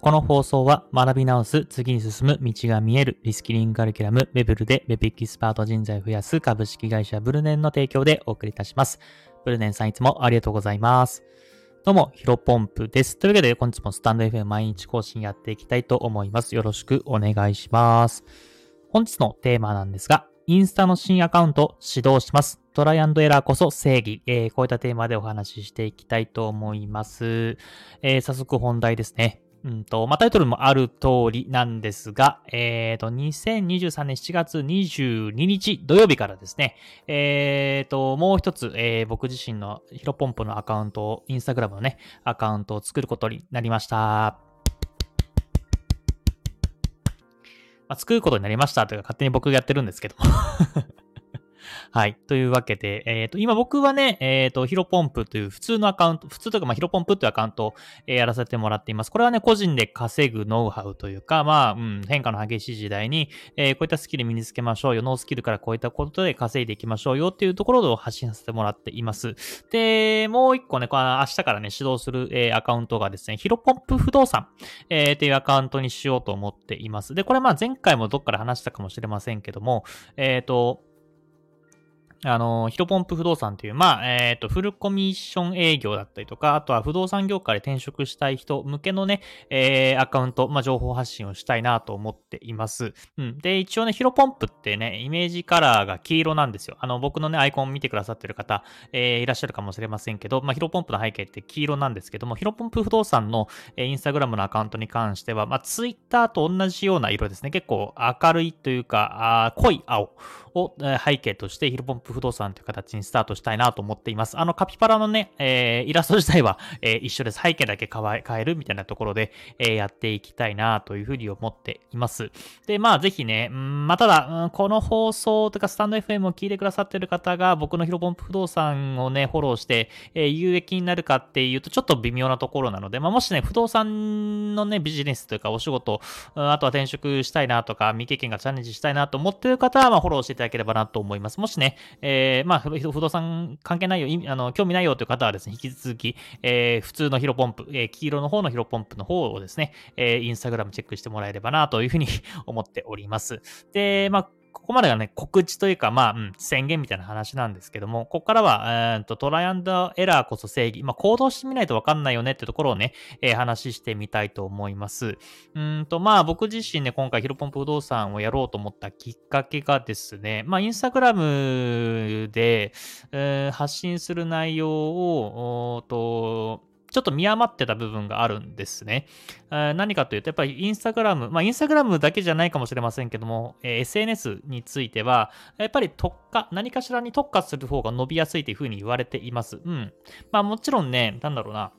この放送は学び直す、次に進む道が見えるリスキリングカリキュラム、ウェブルで Web エキスパート人材を増やす株式会社ブルネンの提供でお送りいたします。ブルネンさんいつもありがとうございます。どうも、ヒロポンプです。というわけで、本日もスタンド FM 毎日更新やっていきたいと思います。よろしくお願いします。本日のテーマなんですが、インスタの新アカウント始動します。トライアンドエラーこそ正義。えー、こういったテーマでお話ししていきたいと思います。えー、早速本題ですね。うんと、まあ、タイトルもある通りなんですが、えっ、ー、と、2023年7月22日土曜日からですね、えっ、ー、と、もう一つ、えー、僕自身のヒロポンプのアカウントを、インスタグラムのね、アカウントを作ることになりました。まあ、作ることになりましたというか、勝手に僕がやってるんですけどはい。というわけで、えっ、ー、と、今僕はね、えっ、ー、と、ヒロポンプという普通のアカウント、普通というか、まあ、ヒロポンプというアカウントを、え、やらせてもらっています。これはね、個人で稼ぐノウハウというか、まあ、うん、変化の激しい時代に、えこういったスキル身につけましょうよ。ノースキルからこういったことで稼いでいきましょうよっていうところを発信させてもらっています。で、もう一個ね、この明日からね、指導する、えアカウントがですね、ヒロポンプ不動産、えっていうアカウントにしようと思っています。で、これまあ前回もどっから話したかもしれませんけども、えっ、と、あの、ヒロポンプ不動産という、まあ、えっ、ー、と、フルコミッション営業だったりとか、あとは不動産業界で転職したい人向けのね、えー、アカウント、まあ、情報発信をしたいなと思っています。うん。で、一応ね、ヒロポンプってね、イメージカラーが黄色なんですよ。あの、僕のね、アイコン見てくださってる方、えー、いらっしゃるかもしれませんけど、まあ、ヒロポンプの背景って黄色なんですけども、ヒロポンプ不動産の、えー、インスタグラムのアカウントに関しては、まあ、ツイッターと同じような色ですね。結構明るいというか、あ濃い青を背景としてヒロポンプ不動産という形にスタートしたいなと思っています。あの、カピバラのね、えー、イラスト自体は、えー、一緒です。背景だけ変えるみたいなところで、えー、やっていきたいなというふうに思っています。で、まあ、ぜひね、んまあ、ただ、うん、この放送とかスタンド FM を聞いてくださってる方が、僕のヒロポンプ不動産をね、フォローして、えー、有益になるかっていうと、ちょっと微妙なところなので、まあ、もしね、不動産のね、ビジネスというかお仕事、あとは転職したいなとか、未経験がチャレンジしたいなと思ってる方は、まあ、フォローしていただければなと思います。もしね、えー、まあ、不動産関係ないよ、あの、興味ないよという方はですね、引き続き、えー、普通のヒロポンプ、えー、黄色の方のヒロポンプの方をですね、えー、インスタグラムチェックしてもらえればなというふうに思っております。で、まあ、ここまでがね、告知というか、まあ、うん、宣言みたいな話なんですけども、ここからは、えー、とトライアンドエラーこそ正義。まあ、行動してみないとわかんないよねってところをね、えー、話してみたいと思います。うんと、まあ、僕自身ね、今回ヒロポンプ不動産をやろうと思ったきっかけがですね、まあ、インスタグラムで、えー、発信する内容を、おと、ちょっと見余ってた部分があるんですね。何かというと、やっぱりインスタグラム、まあインスタグラムだけじゃないかもしれませんけども、え SNS については、やっぱり特化、何かしらに特化する方が伸びやすいというふうに言われています。うん。まあもちろんね、なんだろうな。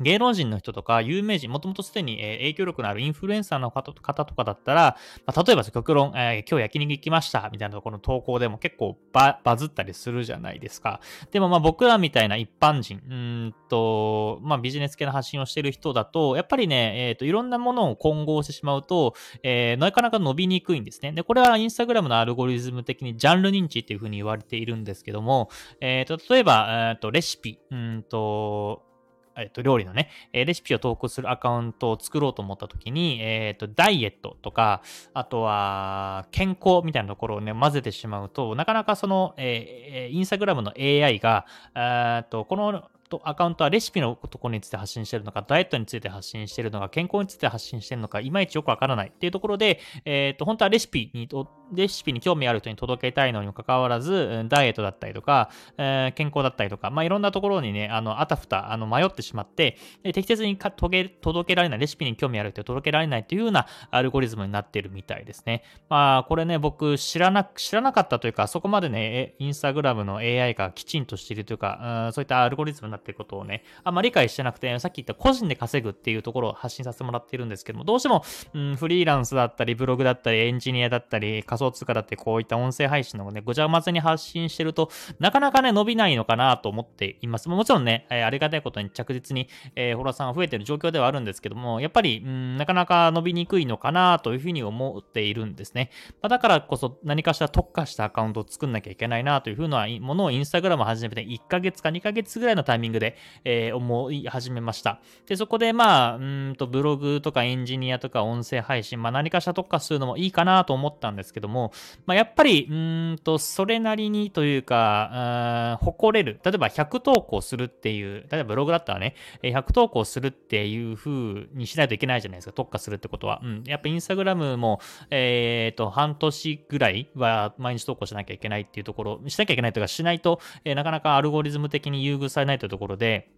芸能人の人とか有名人、もともとすでに影響力のあるインフルエンサーの方とかだったら、まあ、例えば極論、えー、今日焼肉行きましたみたいなところの投稿でも結構バズったりするじゃないですか。でもまあ僕らみたいな一般人、うんと、まあビジネス系の発信をしてる人だと、やっぱりね、えっ、ー、と、いろんなものを混合してしまうと、えー、なかなか伸びにくいんですね。で、これはインスタグラムのアルゴリズム的にジャンル認知っていうふうに言われているんですけども、えっ、ー、と、例えば、えっ、と、レシピ、うんと、えっと、料理のね、レシピを投稿するアカウントを作ろうと思った時に、えっと、ダイエットとか、あとは、健康みたいなところをね、混ぜてしまうと、なかなかその、えー、インスタグラムの AI が、えっと、このとアカウントはレシピのところについて発信してるのか、ダイエットについて発信してるのか、健康について発信してるのか、いまいちよくわからないっていうところで、えっ、ー、と、本当はレシピにと、レシピに興味ある人に届けたいのにもかかわらず、ダイエットだったりとか、えー、健康だったりとか、まあ、いろんなところにね、あの、あたふた、あの、迷ってしまって、適切に届けられない、レシピに興味ある人に届けられないというようなアルゴリズムになっているみたいですね。まあ、これね、僕、知らな、知らなかったというか、そこまでね、インスタグラムの AI がきちんとしているというか、うん、そういったアルゴリズムになっていることをね、あんま理解してなくて、さっき言った個人で稼ぐっていうところを発信させてもらっているんですけども、どうしても、うん、フリーランスだったり、ブログだったり、エンジニアだったり、仮想通貨だってこういった音声配信のね、ごちゃ混ぜに発信してると、なかなかね、伸びないのかなと思っています。もちろんね、えー、ありがたいことに着実に、えー、フォロワーさんが増えてる状況ではあるんですけども、やっぱり、うん、なかなか伸びにくいのかなというふうに思っているんですね。まあ、だからこそ何かしら特化したアカウントを作んなきゃいけないなというふうなものをインスタグラム始めて1ヶ月か2ヶ月ぐらいのタイミングで、えー、思い始めました。で、そこでまあ、うんとブログとかエンジニアとか音声配信、まあ何かしら特化するのもいいかなと思ったんですけどども、まあやっぱり、うんと、それなりにというか、誇れる。例えば100投稿するっていう、例えばブログだったらね、100投稿するっていう風にしないといけないじゃないですか。特化するってことは。うん。やっぱインスタグラムも、えっ、ー、と、半年ぐらいは毎日投稿しなきゃいけないっていうところ、しなきゃいけないというか、しないと、えー、なかなかアルゴリズム的に優遇されないというところで、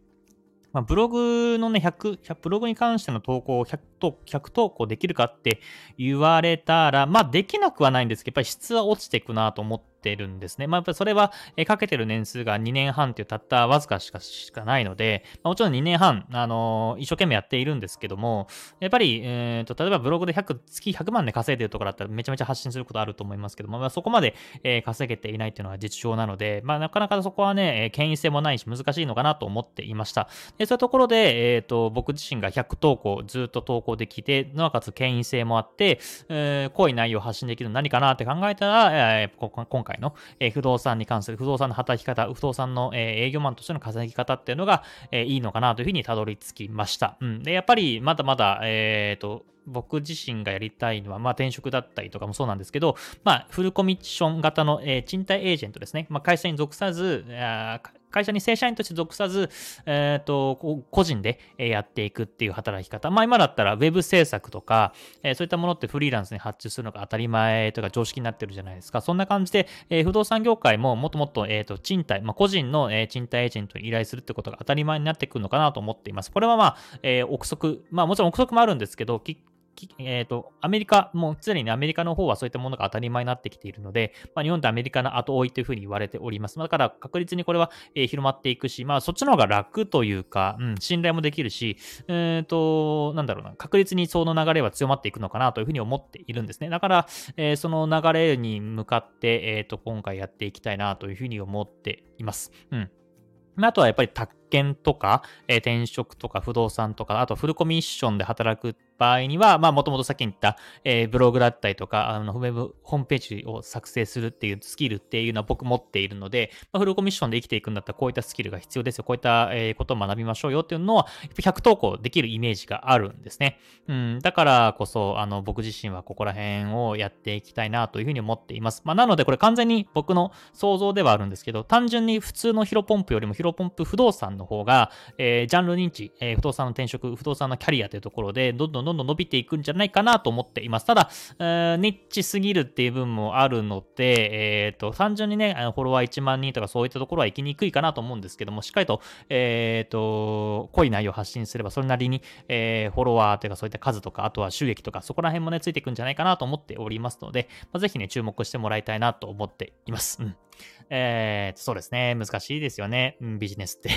まあ、ブログのね、100、ブログに関しての投稿を100、100投稿できるかって言われたら、まあ、できなくはないんですけど、やっぱり質は落ちていくなと思って、てるんですね。まあ、やっぱそれは、えかけてる年数が2年半っていうたったわずかしかしかないので、まあ、もちろん2年半、あのー、一生懸命やっているんですけども、やっぱり、えーと、例えばブログで100、月100万で稼いでるとかだったらめちゃめちゃ発信することあると思いますけども、まあ、そこまで、えー、稼げていないっていうのが実情なので、まあ、なかなかそこはね、権威性もないし難しいのかなと思っていました。でそういうところで、えっ、ー、と、僕自身が100投稿ずっと投稿できて、なおかつ権威性もあって、えー、濃い内容を発信できるの何かなって考えたら、えー、今回の、え、不動産に関する不動産の働き方、不動産の、え、営業マンとしての稼ぎ方っていうのが、え、いいのかなというふうにたどり着きました。うん。で、やっぱりまだまだ、えっ、と、僕自身がやりたいのは、まあ転職だったりとかもそうなんですけど、まあフルコミッション型の、えー、賃貸エージェントですね。まあ会社に属さず、会社に正社員として属さず、えっ、ー、と、個人でやっていくっていう働き方。まあ今だったら Web 制作とか、えー、そういったものってフリーランスに発注するのが当たり前とか常識になってるじゃないですか。そんな感じで、えー、不動産業界ももっともっと、えっ、と、賃貸、まあ個人の、え賃貸エージェントに依頼するってことが当たり前になってくるのかなと思っています。これはまあ、え憶測、まあもちろん憶測もあるんですけど、え、ー、と、アメリカ、もう常に、アメリカの方はそういったものが当たり前になってきているので、まあ、日本とアメリカの後追いというふうに言われております。だから確実にこれは、えー、広まっていくし、まあそっちの方が楽というか、うん、信頼もできるし、えっ、ー、と、なんだろうな、確実にその流れは強まっていくのかなというふうに思っているんですね。だから、えー、その流れに向かって、えっ、と、今回やっていきたいなというふうに思っています。うん。あとはやっぱり宅建とか、えー、転職とか不動産とか、あとフルコミッションで働く場合には、まあ、もともとさっき言った、えー、ブログだったりとか、あの、ウェブ、ホームページを作成するっていうスキルっていうのは僕持っているので、まあ、フルコミッションで生きていくんだったらこういったスキルが必要ですよ。こういった、えー、ことを学びましょうよっていうのは、100投稿できるイメージがあるんですね。うん、だからこそ、あの、僕自身はここら辺をやっていきたいなというふうに思っています。まあ、なのでこれ完全に僕の想像ではあるんですけど、単純に普通のヒロポンプよりもヒロポンプ不動産の方が、えー、ジャンル認知、えー、不動産の転職、不動産のキャリアというところで、どんどんどんどん伸びていくんじゃないかなと思っています。ただ、えー、ニッチすぎるっていう部分もあるので、えっ、ー、と、単純にね、フォロワー1万人とかそういったところは行きにくいかなと思うんですけども、しっかりと、えっ、ー、と、濃い内容を発信すれば、それなりに、えー、フォロワーというかそういった数とか、あとは収益とか、そこら辺もね、ついていくんじゃないかなと思っておりますので、まあ、ぜひね、注目してもらいたいなと思っています。うん。えー、そうですね。難しいですよね。うん、ビジネスって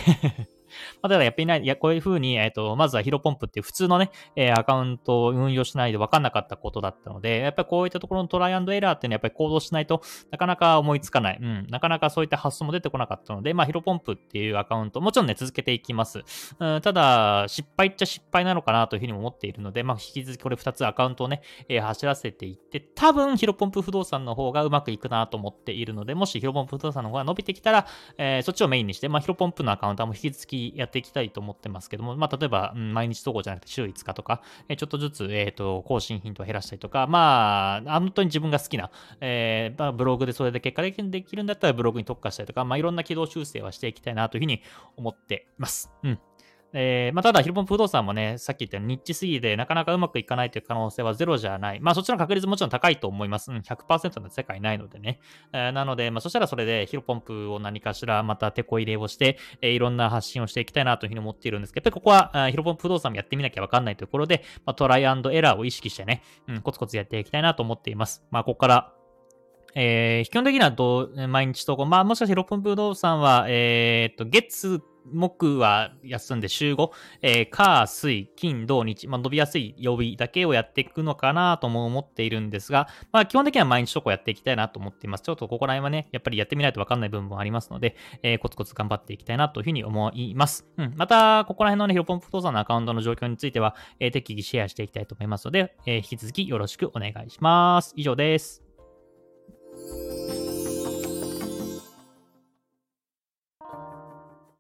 まあ、ただやっぱりない、いや、こういう風に、えっ、ー、と、まずはヒロポンプっていう普通のね、えー、アカウントを運用しないで分かんなかったことだったので、やっぱりこういったところのトライアンドエラーっていうのはやっぱり行動しないとなかなか思いつかない。うん。なかなかそういった発想も出てこなかったので、まあ、ヒロポンプっていうアカウント、もちろんね、続けていきます。うん、ただ、失敗っちゃ失敗なのかなというふうに思っているので、まあ、引き続きこれ2つアカウントをね、えー、走らせていって、多分、ヒロポンプ不動産の方がうまくいくなと思っているので、もしヒロポンプ不動産の方が伸びてきたら、えー、そっちをメインにして、まあ、ヒロポンプのアカウントはもう引き続きやっていきたいと思ってますけども、まあ、例えば、うん、毎日投稿じゃなくて週5日とか、えちょっとずつ、えっ、ー、と、更新頻度を減らしたりとか、まあ、本当に自分が好きな、えー、まあ、ブログでそれで結果的にできるんだったらブログに特化したりとか、まあ、いろんな軌道修正はしていきたいなというふうに思ってます。うん。えー、まあ、ただ、ヒロポン不動産もね、さっき言ったようにニッチすぎて、なかなかうまくいかないという可能性はゼロじゃない。まあ、そっちの確率もちろん高いと思います。うん、100%の世界ないのでね。えー、なので、まあ、そしたらそれでヒロポンプを何かしらまた手こ入れをして、えー、いろんな発信をしていきたいなというふうに思っているんですけど、やっぱりここは、ヒロポンプ不動産もやってみなきゃわかんないところで、まあ、トライアンドエラーを意識してね、うん、コツコツやっていきたいなと思っています。まあ、ここから、えー、基本的にはどう、毎日投稿。まあ、もしかしてヒロポン不動産は、えー、っと、月木は休んで週5、えー、火、水、金、土、日、まあ、伸びやすい曜日だけをやっていくのかなとも思っているんですが、まあ、基本的には毎日投稿やっていきたいなと思っています。ちょっとここら辺はね、やっぱりやってみないとわかんない部分もありますので、えー、コツコツ頑張っていきたいなというふうに思います。うん。また、ここら辺のね、ヒロポン不動産のアカウントの状況については、えー、適宜シェアしていきたいと思いますので、えー、引き続きよろしくお願いします。以上です。